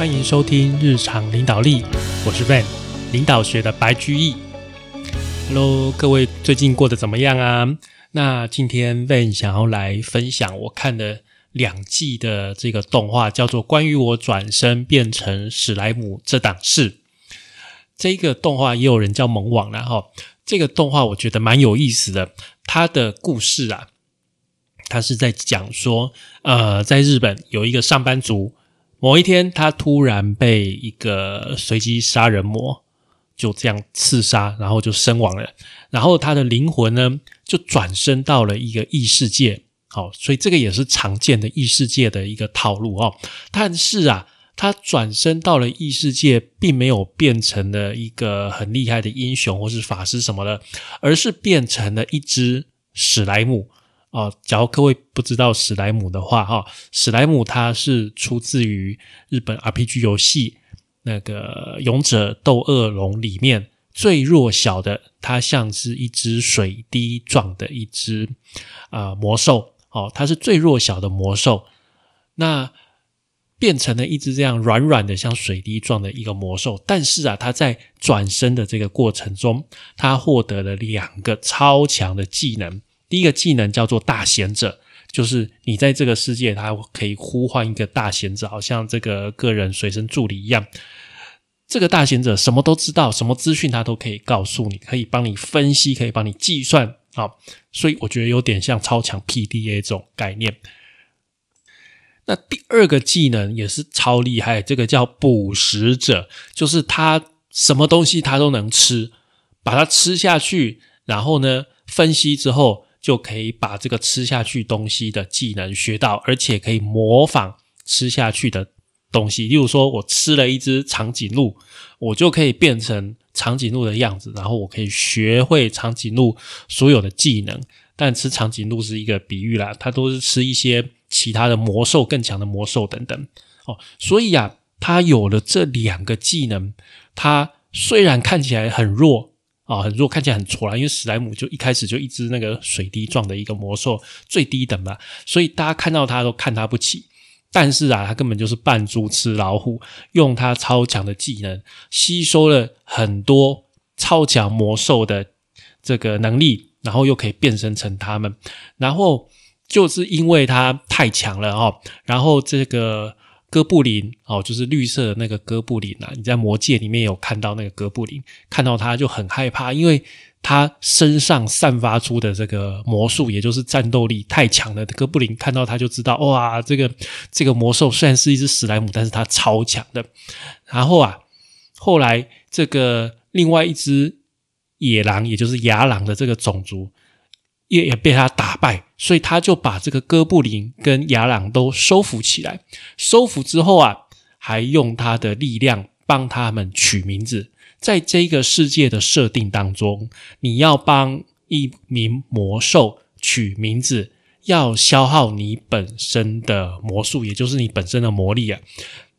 欢迎收听日常领导力，我是 Van，领导学的白居易。Hello，各位最近过得怎么样啊？那今天 Van 想要来分享我看的两季的这个动画，叫做《关于我转身变成史莱姆这档事》。这个动画也有人叫萌网了哈。这个动画我觉得蛮有意思的，它的故事啊，它是在讲说，呃，在日本有一个上班族。某一天，他突然被一个随机杀人魔就这样刺杀，然后就身亡了。然后他的灵魂呢，就转身到了一个异世界。好，所以这个也是常见的异世界的一个套路哦。但是啊，他转身到了异世界，并没有变成了一个很厉害的英雄或是法师什么的，而是变成了一只史莱姆。哦，假如各位不知道史莱姆的话，哈，史莱姆它是出自于日本 RPG 游戏那个《勇者斗恶龙》里面最弱小的，它像是一只水滴状的一只啊魔兽，哦，它是最弱小的魔兽，那变成了一只这样软软的像水滴状的一个魔兽，但是啊，它在转身的这个过程中，它获得了两个超强的技能。第一个技能叫做大贤者，就是你在这个世界，它可以呼唤一个大贤者，好像这个个人随身助理一样。这个大贤者什么都知道，什么资讯他都可以告诉你，可以帮你分析，可以帮你计算啊。所以我觉得有点像超强 PDA 这种概念。那第二个技能也是超厉害，这个叫捕食者，就是他什么东西他都能吃，把它吃下去，然后呢分析之后。就可以把这个吃下去东西的技能学到，而且可以模仿吃下去的东西。例如说，我吃了一只长颈鹿，我就可以变成长颈鹿的样子，然后我可以学会长颈鹿所有的技能。但吃长颈鹿是一个比喻啦，它都是吃一些其他的魔兽更强的魔兽等等。哦，所以啊，它有了这两个技能，它虽然看起来很弱。啊，很弱，看起来很挫啦。因为史莱姆就一开始就一只那个水滴状的一个魔兽，最低等嘛，所以大家看到它都看它不起。但是啊，它根本就是扮猪吃老虎，用它超强的技能吸收了很多超强魔兽的这个能力，然后又可以变身成他们。然后就是因为它太强了哦，然后这个。哥布林哦，就是绿色的那个哥布林啊！你在魔界里面有看到那个哥布林，看到他就很害怕，因为他身上散发出的这个魔术，也就是战斗力太强了。哥布林看到他就知道，哇，这个这个魔兽虽然是一只史莱姆，但是它超强的。然后啊，后来这个另外一只野狼，也就是牙狼的这个种族。也也被他打败，所以他就把这个哥布林跟雅朗都收服起来。收服之后啊，还用他的力量帮他们取名字。在这个世界的设定当中，你要帮一名魔兽取名字，要消耗你本身的魔术，也就是你本身的魔力啊。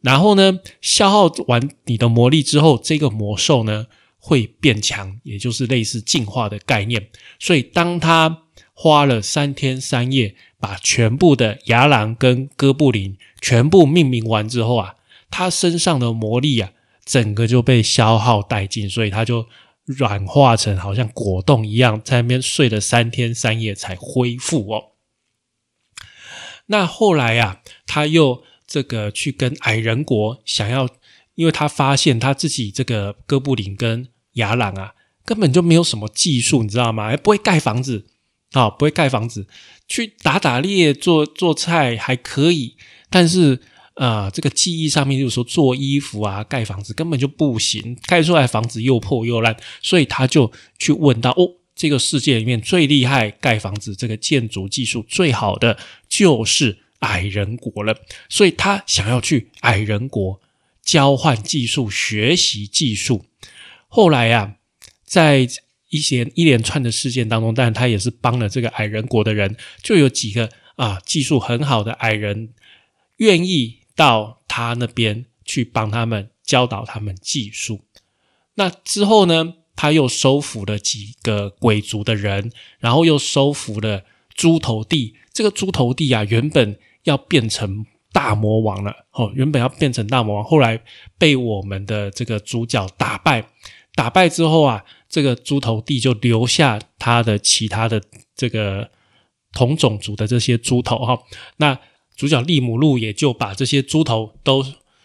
然后呢，消耗完你的魔力之后，这个魔兽呢？会变强，也就是类似进化的概念。所以，当他花了三天三夜把全部的牙狼跟哥布林全部命名完之后啊，他身上的魔力啊，整个就被消耗殆尽，所以他就软化成好像果冻一样，在那边睡了三天三夜才恢复哦。那后来呀，他又这个去跟矮人国想要。因为他发现他自己这个哥布林跟雅朗啊，根本就没有什么技术，你知道吗？还不会盖房子啊，不会盖房子，去打打猎、做做菜还可以，但是呃，这个记忆上面就是说做衣服啊、盖房子根本就不行，盖出来房子又破又烂，所以他就去问到哦，这个世界里面最厉害盖房子、这个建筑技术最好的就是矮人国了，所以他想要去矮人国。交换技术，学习技术。后来呀，在一些一连串的事件当中，但他也是帮了这个矮人国的人，就有几个啊技术很好的矮人愿意到他那边去帮他们教导他们技术。那之后呢，他又收服了几个鬼族的人，然后又收服了猪头地。这个猪头地啊，原本要变成大魔王了。哦，原本要变成大魔王，后来被我们的这个主角打败。打败之后啊，这个猪头地就留下他的其他的这个同种族的这些猪头哈。那主角利姆路也就把这些猪头都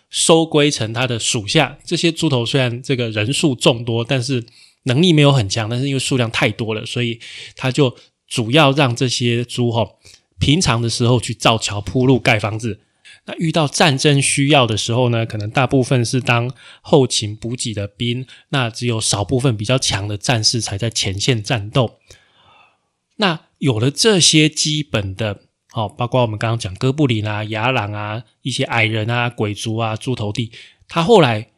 收归成他的属下。这些猪头虽然这个人数众多，但是能力没有很强，但是因为数量太多了，所以他就主要让这些猪哈平常的时候去造桥铺路盖房子。那遇到战争需要的时候呢，可能大部分是当后勤补给的兵，那只有少部分比较强的战士才在前线战斗。那有了这些基本的，哦，包括我们刚刚讲哥布林啊、雅朗啊、一些矮人啊、鬼族啊、猪头地，他后来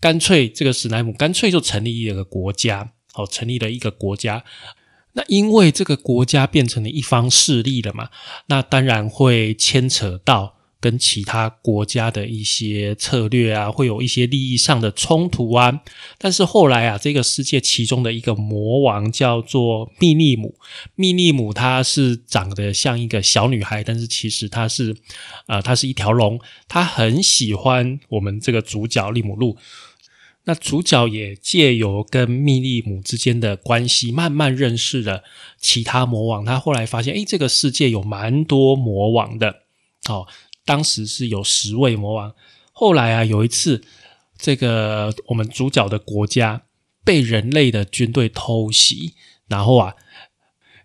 干脆这个史莱姆干脆就成立一个国家，哦，成立了一个国家。那因为这个国家变成了一方势力了嘛，那当然会牵扯到。跟其他国家的一些策略啊，会有一些利益上的冲突啊。但是后来啊，这个世界其中的一个魔王叫做密利姆，密利姆她是长得像一个小女孩，但是其实她是，呃，她是一条龙。她很喜欢我们这个主角利姆路。那主角也借由跟密利姆之间的关系，慢慢认识了其他魔王。他后来发现，诶，这个世界有蛮多魔王的，哦。当时是有十位魔王，后来啊，有一次，这个我们主角的国家被人类的军队偷袭，然后啊，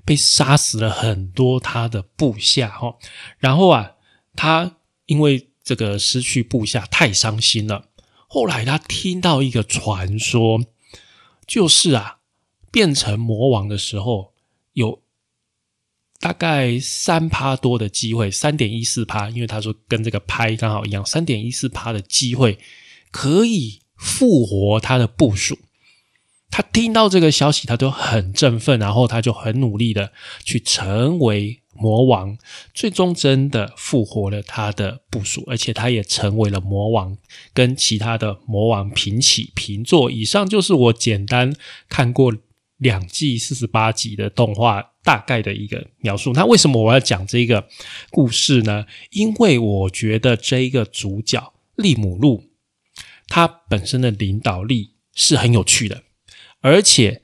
被杀死了很多他的部下哈，然后啊，他因为这个失去部下太伤心了，后来他听到一个传说，就是啊，变成魔王的时候有。大概三趴多的机会，三点一四趴，因为他说跟这个拍刚好一样，三点一四趴的机会可以复活他的部署。他听到这个消息，他就很振奋，然后他就很努力的去成为魔王，最终真的复活了他的部署，而且他也成为了魔王，跟其他的魔王平起平坐。以上就是我简单看过两季四十八集的动画。大概的一个描述。那为什么我要讲这个故事呢？因为我觉得这一个主角利姆路，他本身的领导力是很有趣的，而且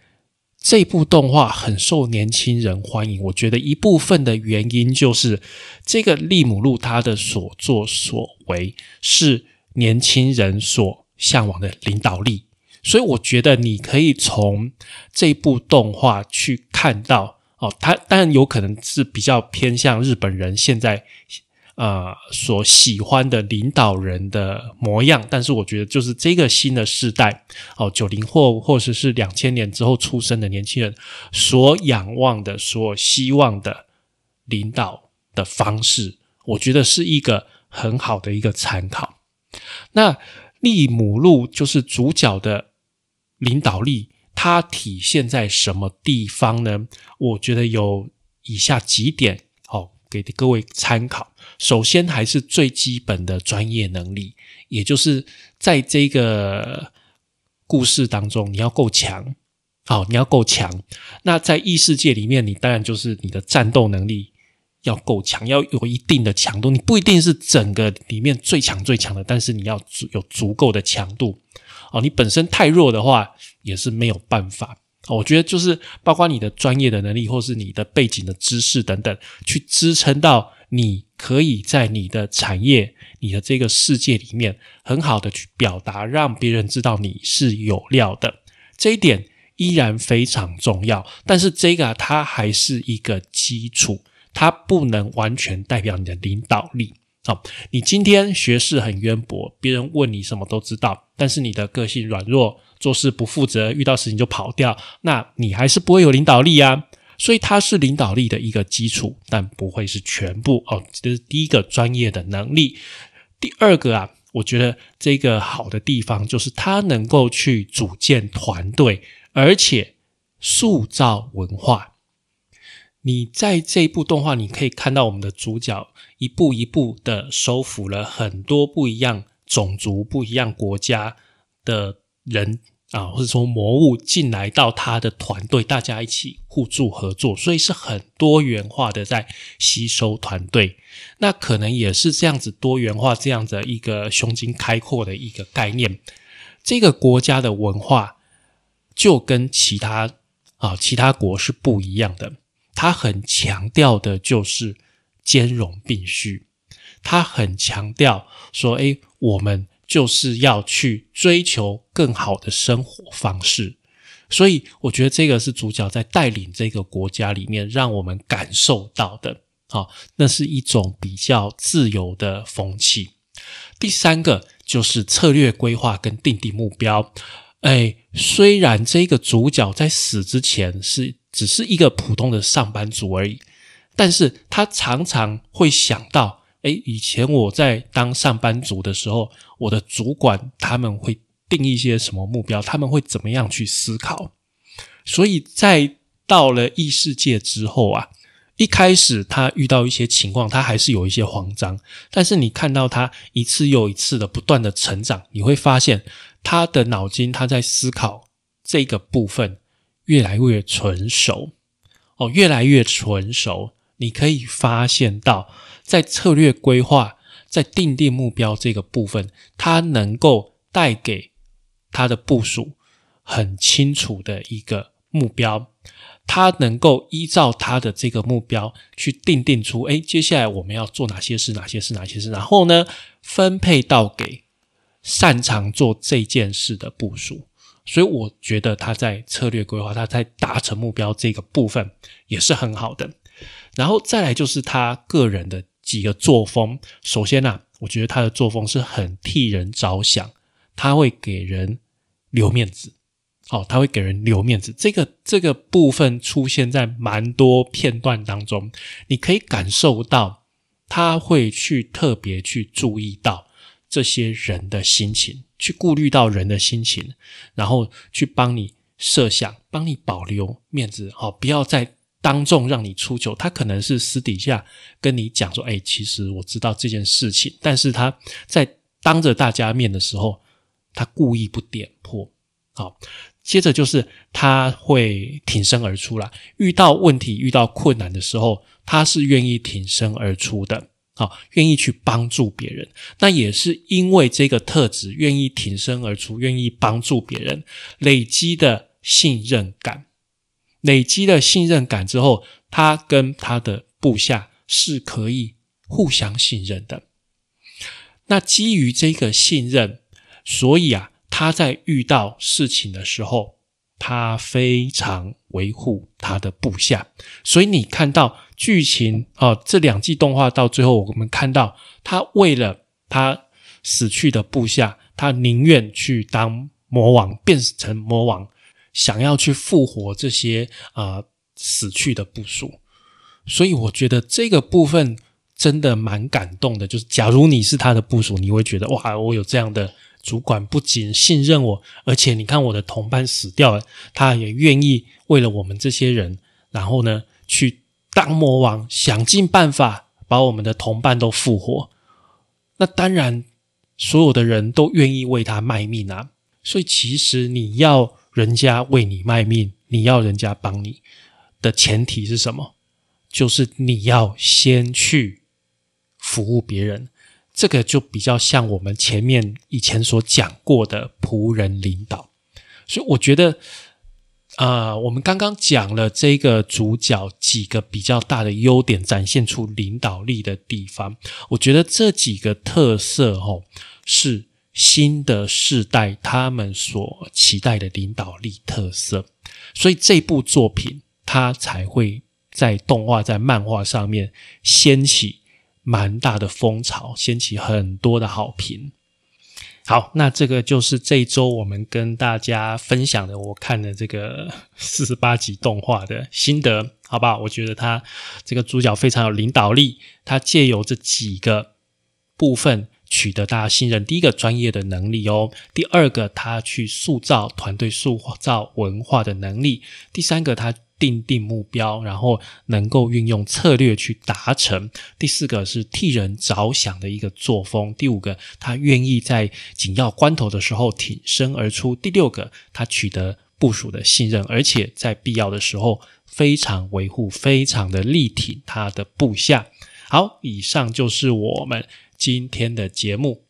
这部动画很受年轻人欢迎。我觉得一部分的原因就是这个利姆路他的所作所为是年轻人所向往的领导力，所以我觉得你可以从这部动画去看到。哦，他当然有可能是比较偏向日本人现在呃所喜欢的领导人的模样，但是我觉得就是这个新的世代哦，九零后或者是两千年之后出生的年轻人所仰望的、所希望的领导的方式，我觉得是一个很好的一个参考。那利姆路就是主角的领导力。它体现在什么地方呢？我觉得有以下几点，好给各位参考。首先，还是最基本的专业能力，也就是在这个故事当中，你要够强，好，你要够强。那在异世界里面，你当然就是你的战斗能力要够强，要有一定的强度。你不一定是整个里面最强最强的，但是你要有足够的强度。哦，你本身太弱的话，也是没有办法。我觉得就是包括你的专业的能力，或是你的背景的知识等等，去支撑到你可以在你的产业、你的这个世界里面很好的去表达，让别人知道你是有料的。这一点依然非常重要。但是这个它还是一个基础，它不能完全代表你的领导力。好，你今天学识很渊博，别人问你什么都知道，但是你的个性软弱，做事不负责，遇到事情就跑掉，那你还是不会有领导力啊。所以它是领导力的一个基础，但不会是全部哦。这是第一个专业的能力。第二个啊，我觉得这个好的地方就是它能够去组建团队，而且塑造文化。你在这一部动画，你可以看到我们的主角一步一步的收服了很多不一样种族、不一样国家的人啊，或者说魔物进来到他的团队，大家一起互助合作，所以是很多元化的在吸收团队。那可能也是这样子多元化，这样的一个胸襟开阔的一个概念。这个国家的文化就跟其他啊其他国是不一样的，它很强调的就是兼容并蓄，它很强调说，诶，我们就是要去追求更好的生活方式。所以，我觉得这个是主角在带领这个国家里面，让我们感受到的，好，那是一种比较自由的风气。第三个。就是策略规划跟定定目标。哎，虽然这个主角在死之前是只是一个普通的上班族而已，但是他常常会想到，哎，以前我在当上班族的时候，我的主管他们会定一些什么目标，他们会怎么样去思考。所以在到了异世界之后啊。一开始他遇到一些情况，他还是有一些慌张。但是你看到他一次又一次的不断的成长，你会发现他的脑筋他在思考这个部分越来越纯熟哦，越来越纯熟。你可以发现到，在策略规划、在定定目标这个部分，它能够带给他的部署很清楚的一个目标。他能够依照他的这个目标去定定出，哎，接下来我们要做哪些事，哪些事，哪些事，然后呢，分配到给擅长做这件事的部署。所以我觉得他在策略规划，他在达成目标这个部分也是很好的。然后再来就是他个人的几个作风。首先呢，我觉得他的作风是很替人着想，他会给人留面子。哦，他会给人留面子，这个这个部分出现在蛮多片段当中，你可以感受到他会去特别去注意到这些人的心情，去顾虑到人的心情，然后去帮你设想，帮你保留面子，好，不要再当众让你出糗。他可能是私底下跟你讲说，哎，其实我知道这件事情，但是他在当着大家面的时候，他故意不点破，好。接着就是他会挺身而出了，遇到问题、遇到困难的时候，他是愿意挺身而出的，好，愿意去帮助别人。那也是因为这个特质，愿意挺身而出，愿意帮助别人，累积的信任感，累积了信任感之后，他跟他的部下是可以互相信任的。那基于这个信任，所以啊。他在遇到事情的时候，他非常维护他的部下，所以你看到剧情啊，这两季动画到最后，我们看到他为了他死去的部下，他宁愿去当魔王，变成魔王，想要去复活这些啊死去的部属。所以我觉得这个部分真的蛮感动的。就是假如你是他的部属，你会觉得哇，我有这样的。主管不仅信任我，而且你看我的同伴死掉了，他也愿意为了我们这些人，然后呢去当魔王，想尽办法把我们的同伴都复活。那当然，所有的人都愿意为他卖命啊。所以，其实你要人家为你卖命，你要人家帮你的前提是什么？就是你要先去服务别人。这个就比较像我们前面以前所讲过的仆人领导，所以我觉得，啊，我们刚刚讲了这个主角几个比较大的优点，展现出领导力的地方，我觉得这几个特色哦，是新的世代他们所期待的领导力特色，所以这部作品它才会在动画、在漫画上面掀起。蛮大的风潮，掀起很多的好评。好，那这个就是这一周我们跟大家分享的，我看的这个 四十八集动画的心得，好不好？我觉得他这个主角非常有领导力，他借由这几个部分取得大家信任。第一个，专业的能力哦；第二个，他去塑造团队、塑造文化的能力；第三个，他。定定目标，然后能够运用策略去达成。第四个是替人着想的一个作风。第五个，他愿意在紧要关头的时候挺身而出。第六个，他取得部署的信任，而且在必要的时候非常维护、非常的力挺他的部下。好，以上就是我们今天的节目。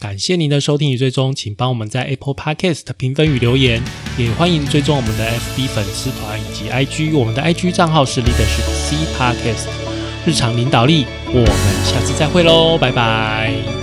感谢您的收听与追踪，请帮我们在 Apple Podcast 评分与留言，也欢迎追踪我们的 FB 粉丝团以及 IG，我们的 IG 账号是 Leadership C Podcast 日常领导力。我们下次再会喽，拜拜。